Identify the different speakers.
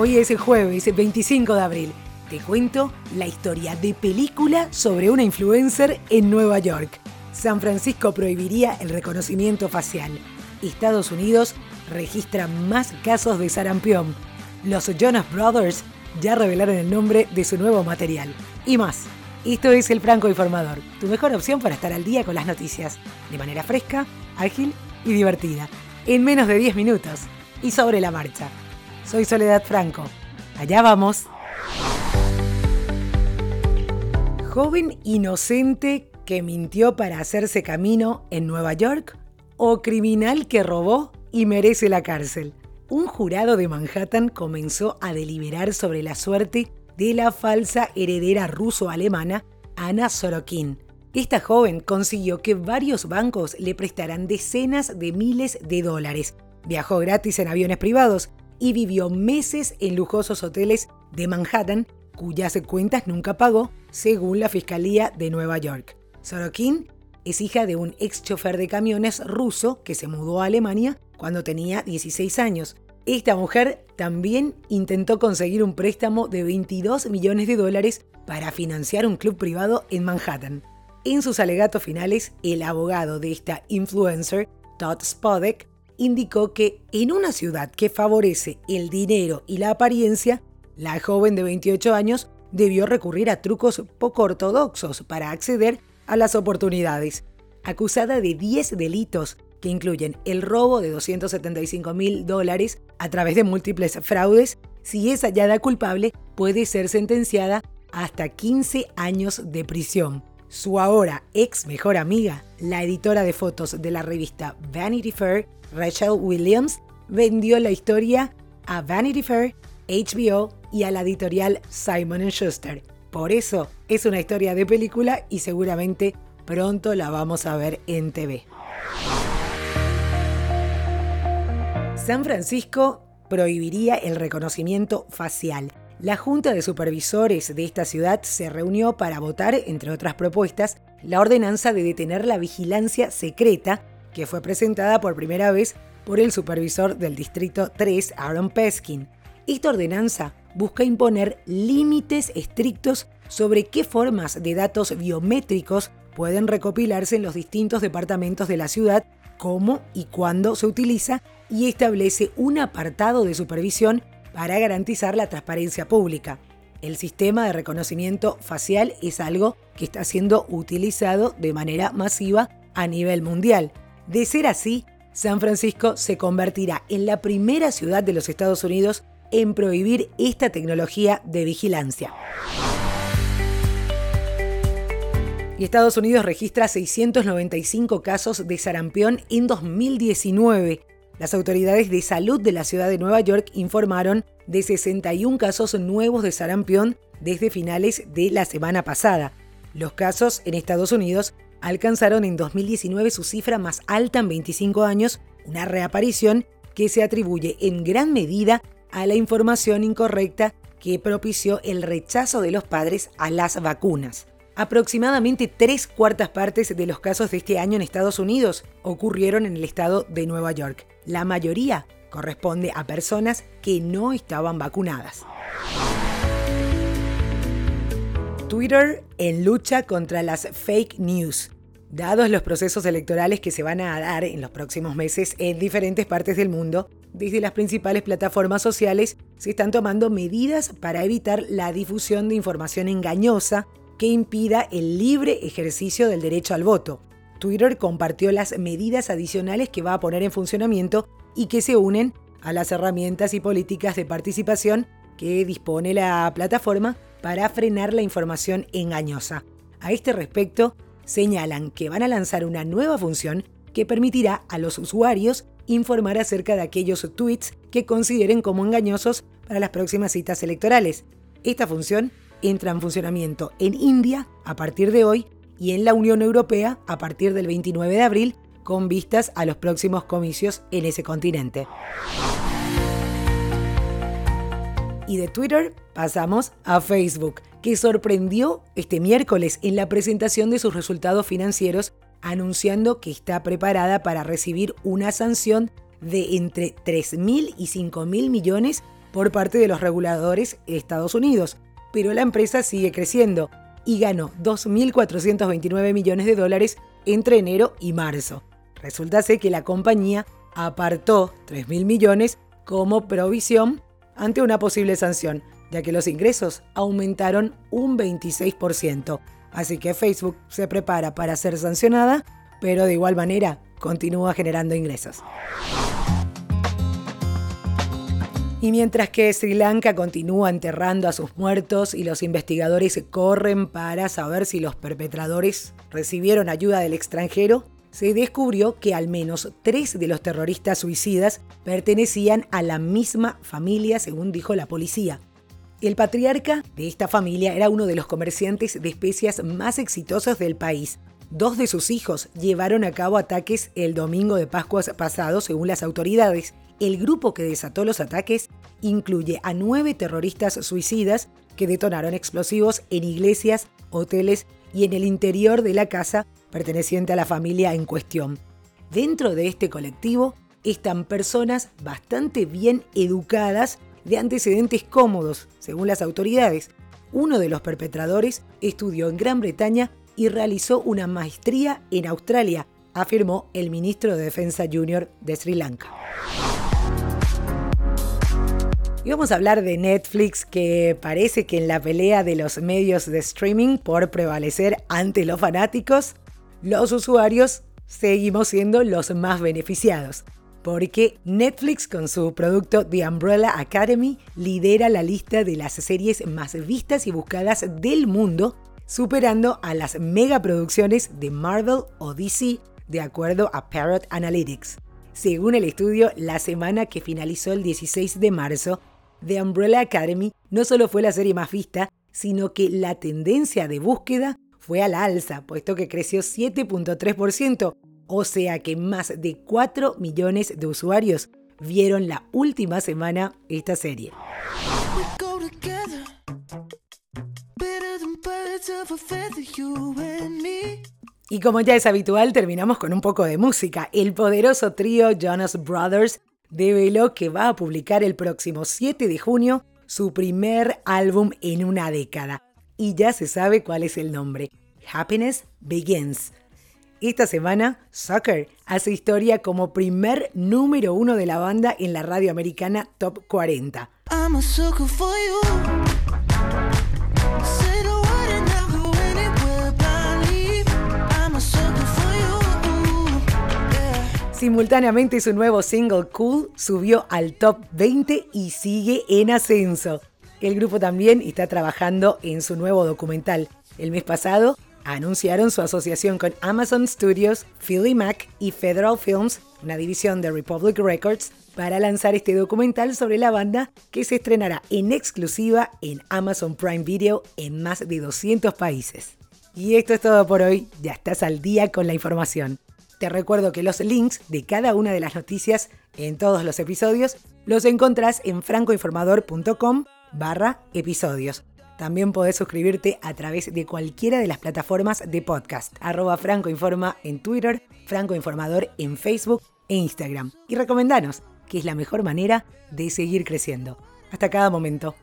Speaker 1: Hoy es el jueves 25 de abril. Te cuento la historia de película sobre una influencer en Nueva York. San Francisco prohibiría el reconocimiento facial. Estados Unidos registra más casos de sarampión. Los Jonas Brothers ya revelaron el nombre de su nuevo material. Y más. Esto es El Franco Informador, tu mejor opción para estar al día con las noticias, de manera fresca, ágil y divertida, en menos de 10 minutos y sobre la marcha. Soy Soledad Franco. Allá vamos. Joven inocente que mintió para hacerse camino en Nueva York o criminal que robó y merece la cárcel. Un jurado de Manhattan comenzó a deliberar sobre la suerte de la falsa heredera ruso-alemana Anna Sorokin. Esta joven consiguió que varios bancos le prestaran decenas de miles de dólares. Viajó gratis en aviones privados y vivió meses en lujosos hoteles de Manhattan, cuyas cuentas nunca pagó, según la Fiscalía de Nueva York. Sorokin es hija de un ex chofer de camiones ruso que se mudó a Alemania cuando tenía 16 años. Esta mujer también intentó conseguir un préstamo de 22 millones de dólares para financiar un club privado en Manhattan. En sus alegatos finales, el abogado de esta influencer, Todd Spodek, indicó que en una ciudad que favorece el dinero y la apariencia, la joven de 28 años debió recurrir a trucos poco ortodoxos para acceder a las oportunidades. Acusada de 10 delitos que incluyen el robo de 275 mil dólares a través de múltiples fraudes, si es hallada culpable puede ser sentenciada hasta 15 años de prisión. Su ahora ex mejor amiga, la editora de fotos de la revista Vanity Fair, Rachel Williams vendió la historia a Vanity Fair, HBO y a la editorial Simon Schuster. Por eso es una historia de película y seguramente pronto la vamos a ver en TV. San Francisco prohibiría el reconocimiento facial. La Junta de Supervisores de esta ciudad se reunió para votar, entre otras propuestas, la ordenanza de detener la vigilancia secreta que fue presentada por primera vez por el supervisor del Distrito 3, Aaron Peskin. Esta ordenanza busca imponer límites estrictos sobre qué formas de datos biométricos pueden recopilarse en los distintos departamentos de la ciudad, cómo y cuándo se utiliza y establece un apartado de supervisión para garantizar la transparencia pública. El sistema de reconocimiento facial es algo que está siendo utilizado de manera masiva a nivel mundial. De ser así, San Francisco se convertirá en la primera ciudad de los Estados Unidos en prohibir esta tecnología de vigilancia. Y Estados Unidos registra 695 casos de sarampión en 2019. Las autoridades de salud de la ciudad de Nueva York informaron de 61 casos nuevos de sarampión desde finales de la semana pasada. Los casos en Estados Unidos alcanzaron en 2019 su cifra más alta en 25 años, una reaparición que se atribuye en gran medida a la información incorrecta que propició el rechazo de los padres a las vacunas. Aproximadamente tres cuartas partes de los casos de este año en Estados Unidos ocurrieron en el estado de Nueva York. La mayoría corresponde a personas que no estaban vacunadas. Twitter en lucha contra las fake news. Dados los procesos electorales que se van a dar en los próximos meses en diferentes partes del mundo, desde las principales plataformas sociales se están tomando medidas para evitar la difusión de información engañosa que impida el libre ejercicio del derecho al voto. Twitter compartió las medidas adicionales que va a poner en funcionamiento y que se unen a las herramientas y políticas de participación que dispone la plataforma para frenar la información engañosa. A este respecto, señalan que van a lanzar una nueva función que permitirá a los usuarios informar acerca de aquellos tweets que consideren como engañosos para las próximas citas electorales. Esta función entra en funcionamiento en India a partir de hoy y en la Unión Europea a partir del 29 de abril con vistas a los próximos comicios en ese continente. Y de Twitter pasamos a Facebook, que sorprendió este miércoles en la presentación de sus resultados financieros, anunciando que está preparada para recibir una sanción de entre 3.000 y 5.000 millones por parte de los reguladores de Estados Unidos, pero la empresa sigue creciendo y ganó 2.429 millones de dólares entre enero y marzo. Resulta que la compañía apartó 3.000 millones como provisión ante una posible sanción, ya que los ingresos aumentaron un 26%. Así que Facebook se prepara para ser sancionada, pero de igual manera continúa generando ingresos. Y mientras que Sri Lanka continúa enterrando a sus muertos y los investigadores corren para saber si los perpetradores recibieron ayuda del extranjero, se descubrió que al menos tres de los terroristas suicidas pertenecían a la misma familia, según dijo la policía. El patriarca de esta familia era uno de los comerciantes de especias más exitosos del país. Dos de sus hijos llevaron a cabo ataques el domingo de Pascua pasado, según las autoridades. El grupo que desató los ataques incluye a nueve terroristas suicidas que detonaron explosivos en iglesias, hoteles y en el interior de la casa perteneciente a la familia en cuestión. Dentro de este colectivo están personas bastante bien educadas de antecedentes cómodos, según las autoridades. Uno de los perpetradores estudió en Gran Bretaña y realizó una maestría en Australia, afirmó el ministro de Defensa Junior de Sri Lanka. Y vamos a hablar de Netflix, que parece que en la pelea de los medios de streaming por prevalecer ante los fanáticos, los usuarios seguimos siendo los más beneficiados. Porque Netflix con su producto The Umbrella Academy lidera la lista de las series más vistas y buscadas del mundo, superando a las megaproducciones de Marvel o DC, de acuerdo a Parrot Analytics. Según el estudio, la semana que finalizó el 16 de marzo, The Umbrella Academy no solo fue la serie más vista, sino que la tendencia de búsqueda fue a la alza, puesto que creció 7.3%, o sea que más de 4 millones de usuarios vieron la última semana esta serie. Y como ya es habitual, terminamos con un poco de música. El poderoso trío Jonas Brothers develó que va a publicar el próximo 7 de junio su primer álbum en una década y ya se sabe cuál es el nombre. Happiness Begins. Esta semana, Sucker hace historia como primer número uno de la banda en la radio americana Top 40. Simultáneamente su nuevo single Cool subió al top 20 y sigue en ascenso. El grupo también está trabajando en su nuevo documental. El mes pasado anunciaron su asociación con Amazon Studios, Philly Mac y Federal Films, una división de Republic Records, para lanzar este documental sobre la banda que se estrenará en exclusiva en Amazon Prime Video en más de 200 países. Y esto es todo por hoy, ya estás al día con la información. Te recuerdo que los links de cada una de las noticias en todos los episodios los encontrás en francoinformador.com barra episodios. También podés suscribirte a través de cualquiera de las plataformas de podcast, arroba francoinforma en Twitter, francoinformador en Facebook e Instagram. Y recomendanos, que es la mejor manera de seguir creciendo. Hasta cada momento.